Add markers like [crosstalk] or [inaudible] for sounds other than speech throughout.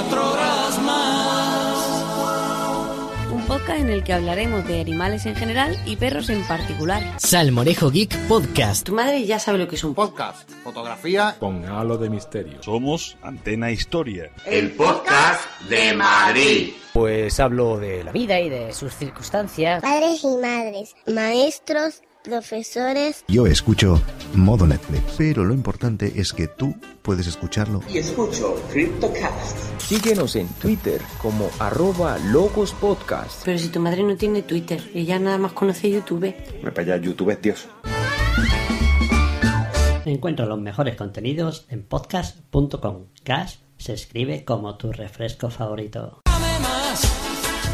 24 horas más. Un podcast en el que hablaremos de animales en general y perros en particular. Salmorejo Geek Podcast. Tu madre ya sabe lo que es un Podcast, fotografía. con halo de misterio. Somos Antena Historia. El podcast de Madrid. Pues hablo de la vida y de sus circunstancias. Padres y madres, maestros, profesores. Yo escucho modo Netflix, pero lo importante es que tú puedes escucharlo. Y escucho CryptoCast. Síguenos en Twitter como arroba Logos Podcast. Pero si tu madre no tiene Twitter, ella nada más conoce YouTube. Me para allá, YouTube es Dios. Encuentra los mejores contenidos en podcast.com. Cash se escribe como tu refresco favorito. Dame más,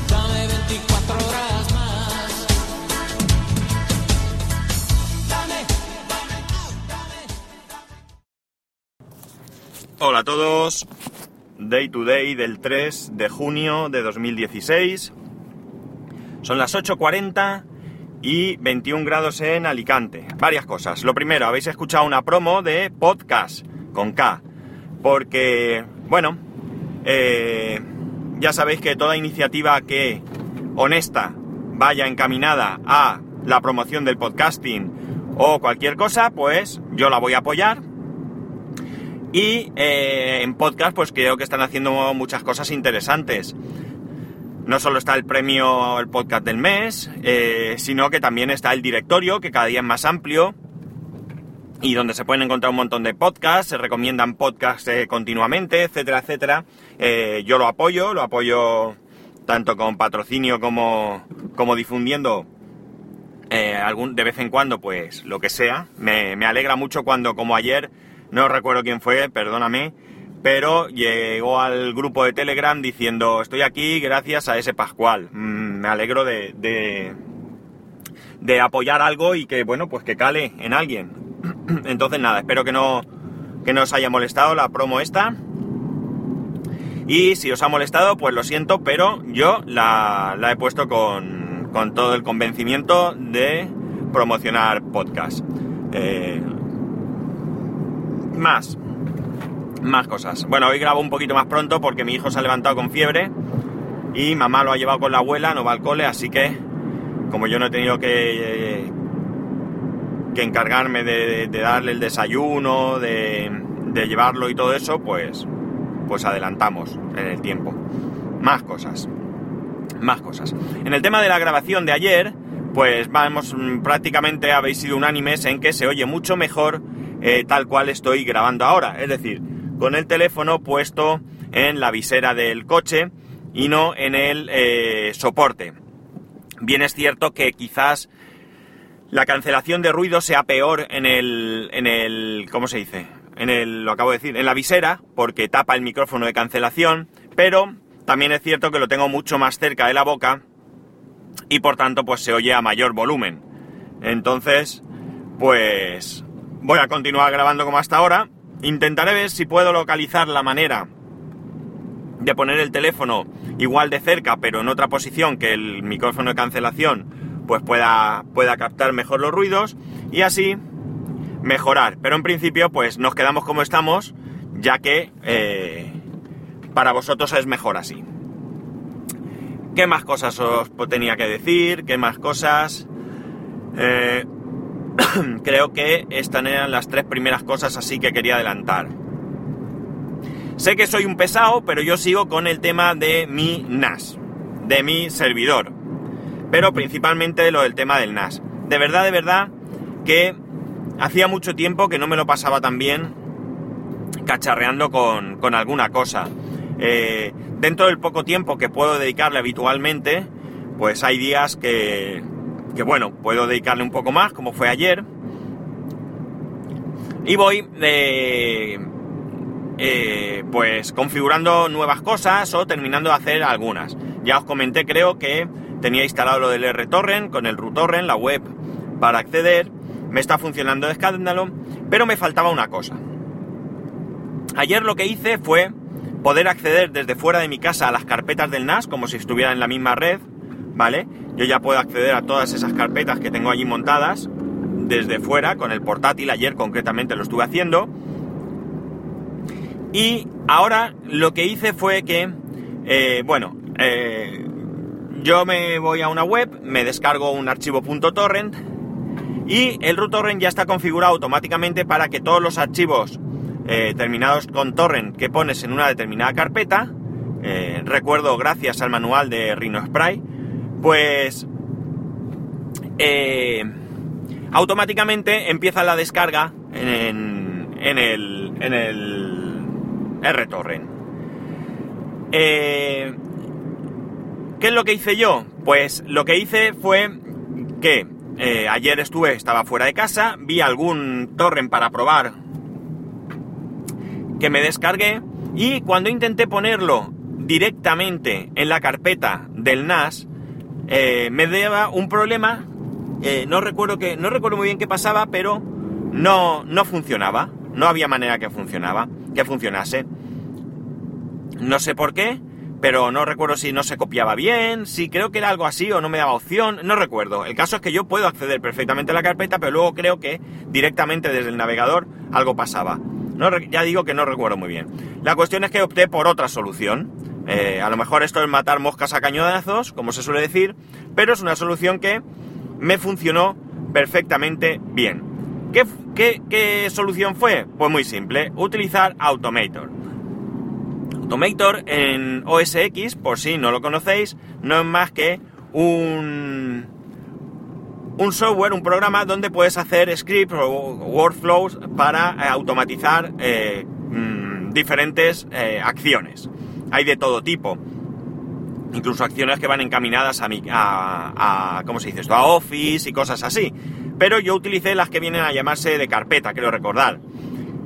dame 24 horas más. Dame, Hola a todos. Day to day del 3 de junio de 2016. Son las 8.40 y 21 grados en Alicante. Varias cosas. Lo primero, habéis escuchado una promo de podcast con K. Porque, bueno, eh, ya sabéis que toda iniciativa que honesta vaya encaminada a la promoción del podcasting o cualquier cosa, pues yo la voy a apoyar. Y eh, en podcast, pues creo que están haciendo muchas cosas interesantes. No solo está el premio el podcast del mes, eh, sino que también está el directorio, que cada día es más amplio y donde se pueden encontrar un montón de podcasts, se recomiendan podcasts eh, continuamente, etcétera, etcétera. Yo lo apoyo, lo apoyo tanto con patrocinio como, como difundiendo algún, de vez en cuando, pues lo que sea. Me, me alegra mucho cuando, como ayer, no recuerdo quién fue, perdóname, pero llegó al grupo de Telegram diciendo estoy aquí gracias a ese Pascual. Mm, me alegro de, de, apoyar algo y que, bueno, pues que cale en alguien. [clears throat] Entonces nada, espero que no, que no os haya molestado la promo esta. Y si os ha molestado, pues lo siento, pero yo la, la he puesto con, con todo el convencimiento de promocionar podcast. Eh, más, más cosas. Bueno, hoy grabo un poquito más pronto porque mi hijo se ha levantado con fiebre y mamá lo ha llevado con la abuela, no va al cole, así que como yo no he tenido que, que encargarme de, darle el desayuno, de, de, llevarlo y todo eso, pues, pues adelantamos en el tiempo. Más cosas. Más cosas. En el tema de la grabación de ayer, pues vamos, prácticamente habéis sido unánimes en que se oye mucho mejor eh, tal cual estoy grabando ahora. Es decir, con el teléfono puesto en la visera del coche y no en el eh, soporte. Bien es cierto que quizás la cancelación de ruido sea peor en el, en el, ¿cómo se dice? En el, lo acabo de decir, en la visera, porque tapa el micrófono de cancelación, pero también es cierto que lo tengo mucho más cerca de la boca y por tanto pues se oye a mayor volumen. Entonces, pues voy a continuar grabando como hasta ahora. Intentaré ver si puedo localizar la manera de poner el teléfono igual de cerca, pero en otra posición que el micrófono de cancelación, pues pueda, pueda captar mejor los ruidos y así mejorar. Pero en principio, pues nos quedamos como estamos, ya que eh, para vosotros es mejor así. ¿Qué más cosas os tenía que decir? ¿Qué más cosas? Eh, [clears throat] creo que estas eran las tres primeras cosas así que quería adelantar. Sé que soy un pesado, pero yo sigo con el tema de mi NAS, de mi servidor. Pero principalmente lo del tema del NAS. De verdad, de verdad, que hacía mucho tiempo que no me lo pasaba tan bien cacharreando con, con alguna cosa. Eh, dentro del poco tiempo que puedo dedicarle habitualmente, pues hay días que, que, bueno, puedo dedicarle un poco más, como fue ayer. Y voy eh, eh, pues configurando nuevas cosas o terminando de hacer algunas. Ya os comenté, creo que tenía instalado lo del RTorrent con el RUTorrent, la web para acceder. Me está funcionando de escándalo, pero me faltaba una cosa. Ayer lo que hice fue poder acceder desde fuera de mi casa a las carpetas del NAS como si estuviera en la misma red, ¿vale? Yo ya puedo acceder a todas esas carpetas que tengo allí montadas desde fuera con el portátil, ayer concretamente lo estuve haciendo. Y ahora lo que hice fue que, eh, bueno, eh, yo me voy a una web, me descargo un archivo .torrent y el root torrent ya está configurado automáticamente para que todos los archivos eh, terminados con torrent que pones en una determinada carpeta, recuerdo gracias al manual de Rhino Spray, pues eh, automáticamente empieza la descarga en, en el, en el RTorrent. Eh, ¿Qué es lo que hice yo? Pues lo que hice fue que eh, ayer estuve, estaba fuera de casa, vi algún torrent para probar que me descargué y cuando intenté ponerlo directamente en la carpeta del NAS, eh, me daba un problema. eh, no recuerdo que. No recuerdo muy bien qué pasaba, pero no, no funcionaba. No había manera que funcionaba. Que funcionase. No sé por qué. Pero no recuerdo si no se copiaba bien, si creo que era algo así o no me daba opción, no recuerdo. El caso es que yo puedo acceder perfectamente a la carpeta, pero luego creo que directamente desde el navegador algo pasaba. Ya digo que no recuerdo muy bien. La cuestión es que opté por otra solución. Eh, a lo mejor esto es matar moscas a cañonazos, como se suele decir, pero es una solución que me funcionó perfectamente bien. ¿Qué, solución fue? Pues muy simple, utilizar Automator. Automator en OS X, por si no lo conocéis, no es más que un, un software, un programa donde puedes hacer scripts o workflows para automatizar eh, mm, diferentes eh, acciones. Hay de todo tipo. Incluso acciones que van encaminadas a, mi, a, a- ¿cómo se dice esto? A Office y cosas así. Pero yo utilicé las que vienen a llamarse de carpeta, creo recordar.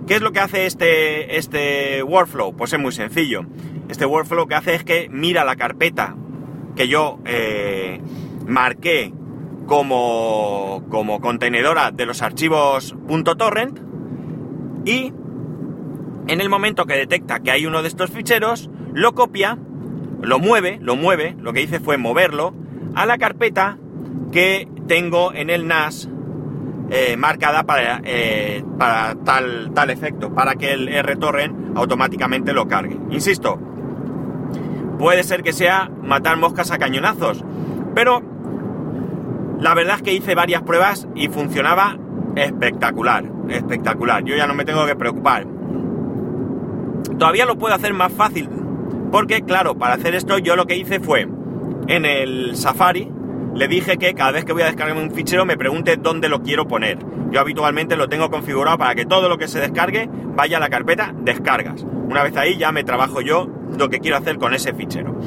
¿Qué es lo que hace este, este workflow? Pues es muy sencillo. Este workflow lo que hace es que mira la carpeta que yo eh, marqué como, como contenedora de los archivos .torrent y en el momento que detecta que hay uno de estos ficheros, lo copia, lo mueve, lo mueve, lo que hice fue moverlo a la carpeta que tengo en el NAS eh, marcada para, eh, para tal, tal efecto, para que el RTorrent automáticamente lo cargue. Insisto, puede ser que sea matar moscas a cañonazos, pero la verdad es que hice varias pruebas y funcionaba espectacular, espectacular. Yo ya no me tengo que preocupar. Todavía lo puedo hacer más fácil, porque claro, para hacer esto yo lo que hice fue en el Safari le dije que cada vez que voy a descargarme un fichero me pregunte dónde lo quiero poner. Yo habitualmente lo tengo configurado para que todo lo que se descargue vaya a la carpeta descargas. Una vez ahí ya me trabajo yo lo que quiero hacer con ese fichero.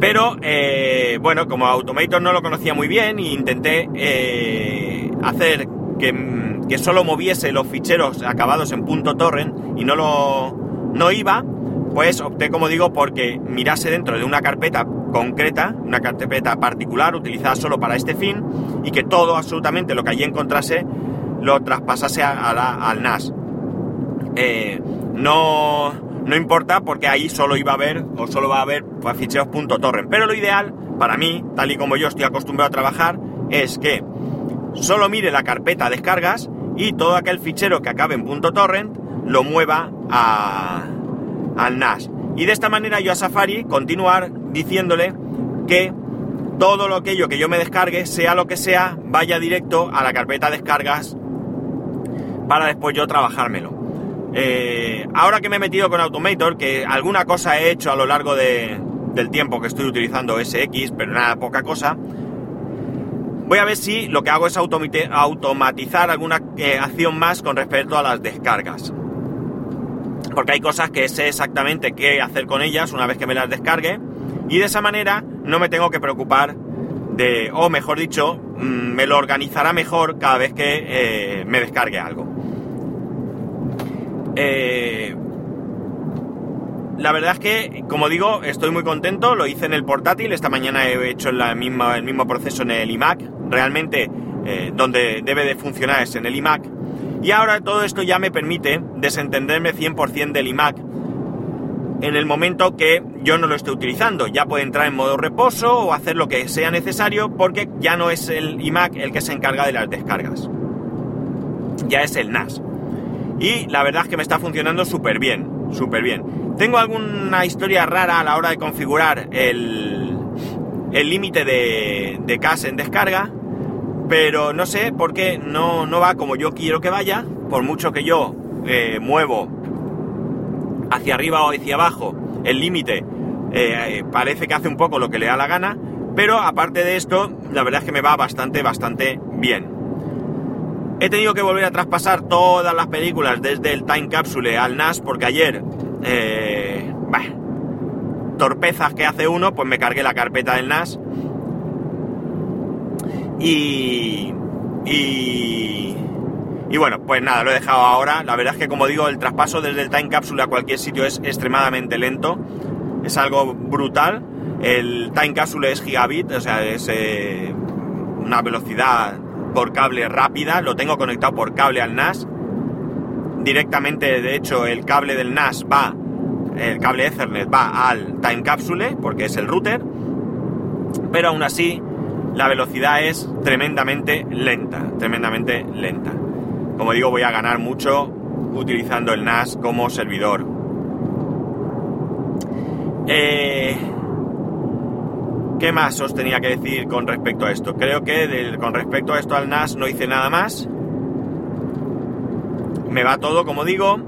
Pero, eh, bueno, como Automator no lo conocía muy bien intenté eh, hacer que, que solo moviese los ficheros acabados en .torrent y no lo no iba, pues opté, como digo, porque mirase dentro de una carpeta concreta, una carpeta particular utilizada solo para este fin y que todo, absolutamente lo que allí encontrase, lo traspasase a la- al NAS. Eh, no, no importa porque ahí solo iba a haber o solo va a haber pues, ficheros .torrent. Pero lo ideal para mí, tal y como yo estoy acostumbrado a trabajar, es que solo mire la carpeta descargas y todo aquel fichero que acabe en .torrent lo mueva a, al NAS. Y de esta manera yo a Safari continuar diciéndole que todo lo aquello que yo me descargue, sea lo que sea, vaya directo a la carpeta descargas para después yo trabajármelo. Eh, ahora que me he metido con Automator, que alguna cosa he hecho a lo largo de- del tiempo que estoy utilizando SX, pero nada, poca cosa, voy a ver si lo que hago es automatizar alguna eh, acción más con respecto a las descargas. Porque hay cosas que sé exactamente qué hacer con ellas una vez que me las descargue, y de esa manera no me tengo que preocupar de, o mejor dicho, mm, me lo organizará mejor cada vez que eh, me descargue algo. Eh, la verdad es que, como digo, estoy muy contento. Lo hice en el portátil. Esta mañana he hecho el mismo proceso en el iMac. Realmente, eh, donde debe de funcionar es en el iMac. Y ahora todo esto ya me permite desentenderme 100% del iMac en el momento que yo no lo esté utilizando. Ya puede entrar en modo reposo o hacer lo que sea necesario porque ya no es el iMac el que se encarga de las descargas. Ya es el NAS. y la verdad es que me está funcionando súper bien, súper bien. Tengo alguna historia rara a la hora de configurar el límite de, de cache en descarga, pero no sé por qué no, no va como yo quiero que vaya, por mucho que yo eh, muevo hacia arriba o hacia abajo el límite, eh, parece que hace un poco lo que le da la gana, pero aparte de esto, la verdad es que me va bastante, bastante bien. He tenido que volver a traspasar todas las películas desde el Time Capsule al NAS porque ayer, eh, torpezas que hace uno, pues me cargué la carpeta del NAS. Y, y, y bueno, pues nada, lo he dejado ahora. La verdad es que como digo, el traspaso desde el Time Capsule a cualquier sitio es extremadamente lento. Es algo brutal. El Time Capsule es gigabit, o sea, es eh, una velocidad por cable rápida. Lo tengo conectado por cable al NAS. Directamente, de hecho, el cable del NAS va el cable Ethernet va al Time Capsule porque es el router, pero aún así la velocidad es tremendamente lenta, tremendamente lenta. Como digo, voy a ganar mucho utilizando el NAS como servidor. Eh, ¿Qué más os tenía que decir con respecto a esto? Creo que con respecto a esto al NAS no hice nada más. Me va todo, como digo.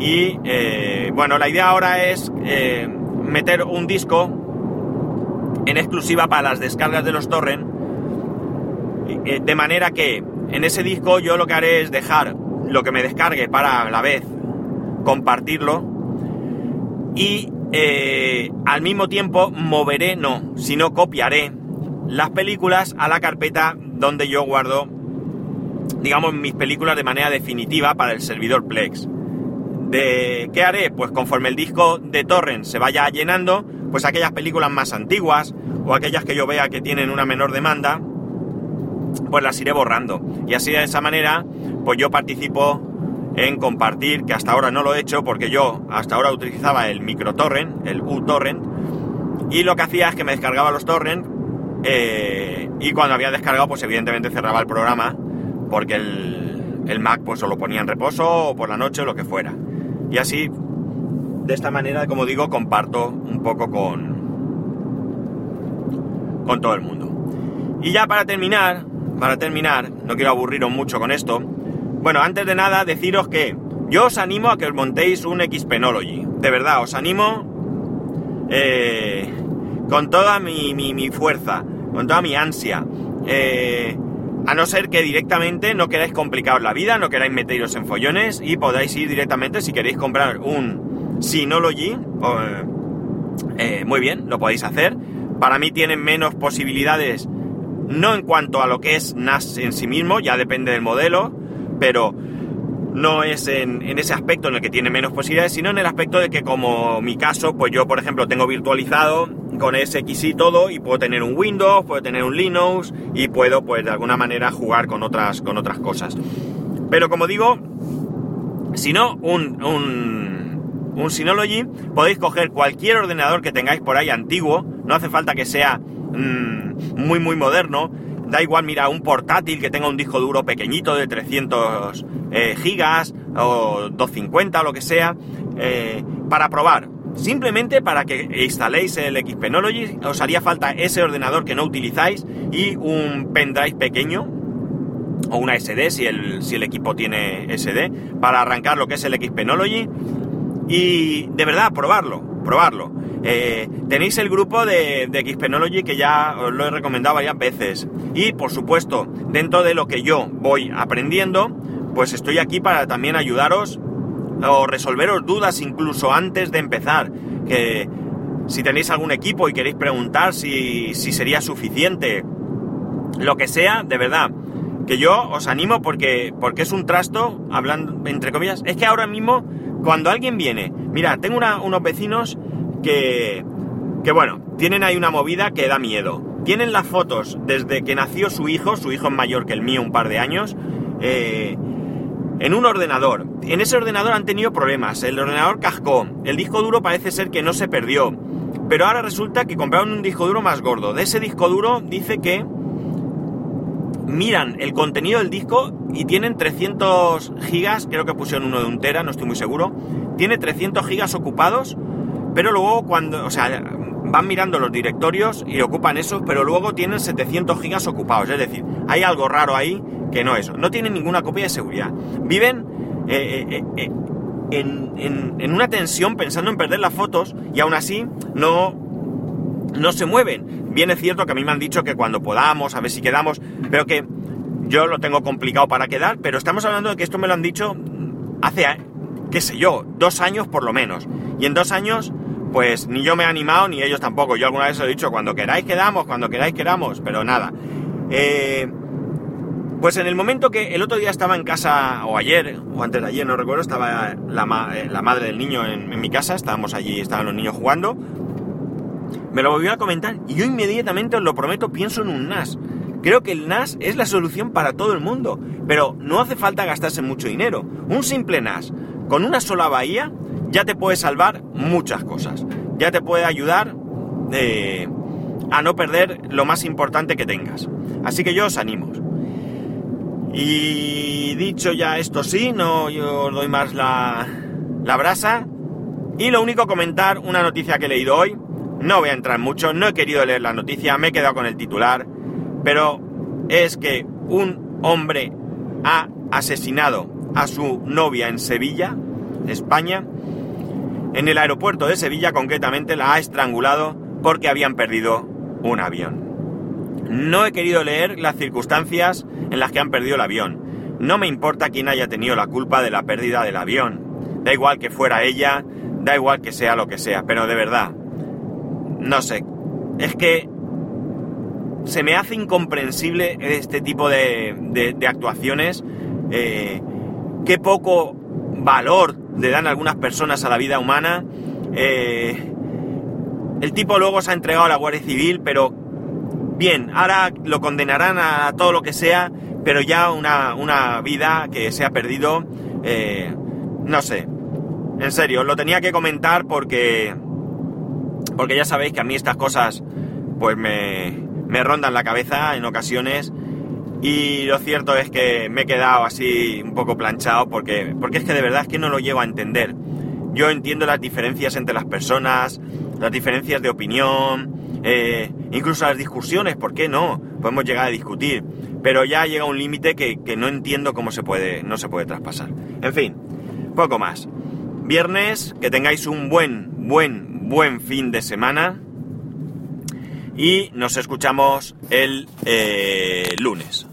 Y eh, bueno, la idea ahora es eh, meter un disco en exclusiva para las descargas de los torrent. eh, de manera que en ese disco yo lo que haré es dejar lo que me descargue para a la vez compartirlo. Y al mismo tiempo moveré, no, sino copiaré las películas a la carpeta donde yo guardo, digamos, mis películas de manera definitiva para el servidor Plex. De, ¿Qué haré? Pues conforme el disco de torrent se vaya llenando, pues aquellas películas más antiguas o aquellas que yo vea que tienen una menor demanda, pues las iré borrando. Y así de esa manera, pues yo participo en compartir, que hasta ahora no lo he hecho porque yo hasta ahora utilizaba el microtorrent, el uTorrent, y lo que hacía es que me descargaba los torrent eh, y cuando había descargado, pues evidentemente cerraba el programa porque el, el Mac pues o lo ponía en reposo o por la noche o lo que fuera. Y así, de esta manera, como digo, comparto un poco con, con todo el mundo. Y ya para terminar, para terminar, no quiero aburriros mucho con esto. Bueno, antes de nada, deciros que yo os animo a que os montéis un Xpenology. De verdad, os animo eh, con toda mi, mi, fuerza, con toda mi ansia. Eh, a no ser que directamente no queráis complicaros la vida, no queráis meteros en follones y podáis ir directamente si queréis comprar un Synology. Eh, muy bien, lo podéis hacer. Para mí tienen menos posibilidades, no en cuanto a lo que es NAS en sí mismo, ya depende del modelo, pero no es en, en, ese aspecto en el que tiene menos posibilidades, sino en el aspecto de que como mi caso, pues yo por ejemplo tengo virtualizado con SX y todo y puedo tener un Windows, puedo tener un Linux y puedo pues de alguna manera jugar con otras, con otras cosas. Pero como digo, si no, un, un, un Synology, podéis coger cualquier ordenador que tengáis por ahí antiguo, no hace falta que sea mmm, muy muy moderno, da igual, mira, un portátil que tenga un disco duro pequeñito de 300 eh, gigas o 250 o lo que sea, eh, para probar. Simplemente para que instaléis el Xpenology os haría falta ese ordenador que no utilizáis y un pendrive pequeño o una SD si el, si el equipo tiene SD para arrancar lo que es el Xpenology y de verdad probarlo, probarlo. Eh, tenéis el grupo de, de Xpenology que ya os lo he recomendado varias veces. Y por supuesto, dentro de lo que yo voy aprendiendo, pues estoy aquí para también ayudaros o resolveros dudas incluso antes de empezar. Que si tenéis algún equipo y queréis preguntar si, si sería suficiente, lo que sea, de verdad. Que yo os animo porque, porque es un trasto, hablando entre comillas. Es que ahora mismo, cuando alguien viene, mira, tengo una, unos vecinos que, que bueno, tienen ahí una movida que da miedo. Tienen las fotos desde que nació su hijo, su hijo es mayor que el mío un par de años, eh, en un ordenador. En ese ordenador han tenido problemas, el ordenador cascó, el disco duro parece ser que no se perdió, pero ahora resulta que compraron un disco duro más gordo. De ese disco duro dice que miran el contenido del disco y tienen 300 gigas, creo que pusieron uno de un tera, no estoy muy seguro, tiene 300 gigas ocupados, pero luego cuando, o sea, van mirando los directorios y ocupan esos, pero luego tienen 700 gigas ocupados, es decir, hay algo raro ahí que no es eso, no tienen ninguna copia de seguridad, viven eh, eh, eh, en, en- en una tensión pensando en perder las fotos y aún así no, no se mueven. Bien es cierto que a mí me han dicho que cuando podamos, a ver si quedamos, pero que yo lo tengo complicado para quedar, pero estamos hablando de que esto me lo han dicho hace, qué sé yo, dos años por lo menos. Y en dos años, pues ni yo me he animado ni ellos tampoco. Yo alguna vez os he dicho, cuando queráis quedamos, cuando queráis quedamos, pero nada. Eh, pues en el momento que el otro día estaba en casa, o ayer, o antes de ayer, no recuerdo, estaba la, eh, madre del niño en, en mi casa, estábamos allí, estaban los niños jugando, me lo volvió a comentar y yo inmediatamente, os lo prometo, pienso en un NAS. Creo que el NAS es la solución para todo el mundo, pero no hace falta gastarse mucho dinero. Un simple NAS con una sola bahía ya te puede salvar muchas cosas. Ya te puede ayudar eh, a no perder lo más importante que tengas. Así que yo os animo. Y dicho ya esto sí, no yo os doy más la, la brasa. Y lo único comentar una noticia que he leído hoy. No voy a entrar mucho, no he querido leer la noticia, me he quedado con el titular. Pero es que un hombre ha asesinado a su novia en Sevilla, España. En el aeropuerto de Sevilla concretamente la ha estrangulado porque habían perdido un avión. No he querido leer las circunstancias en las que han perdido el avión. No me importa quién haya tenido la culpa de la pérdida del avión. Da igual que fuera ella, da igual que sea lo que sea, pero de verdad, no sé, es que se me hace incomprensible este tipo de, actuaciones. eh, qué poco valor le dan algunas personas a la vida humana. eh, el tipo luego se ha entregado a la Guardia Civil, pero bien, ahora lo condenarán a todo lo que sea, pero ya una, una vida que se ha perdido, eh, no sé. En serio, lo tenía que comentar porque porque ya sabéis que a mí estas cosas pues me, me rondan la cabeza en ocasiones y lo cierto es que me he quedado así un poco planchado porque, porque es que de verdad es que no lo llego a entender. Yo entiendo las diferencias entre las personas, las diferencias de opinión, eh, incluso las discusiones, ¿por qué no? Podemos llegar a discutir, pero ya llega un límite que, que no entiendo cómo se puede, no se puede traspasar. En fin, poco más. Viernes, que tengáis un buen, buen, buen fin de semana. Y nos escuchamos el eh, lunes.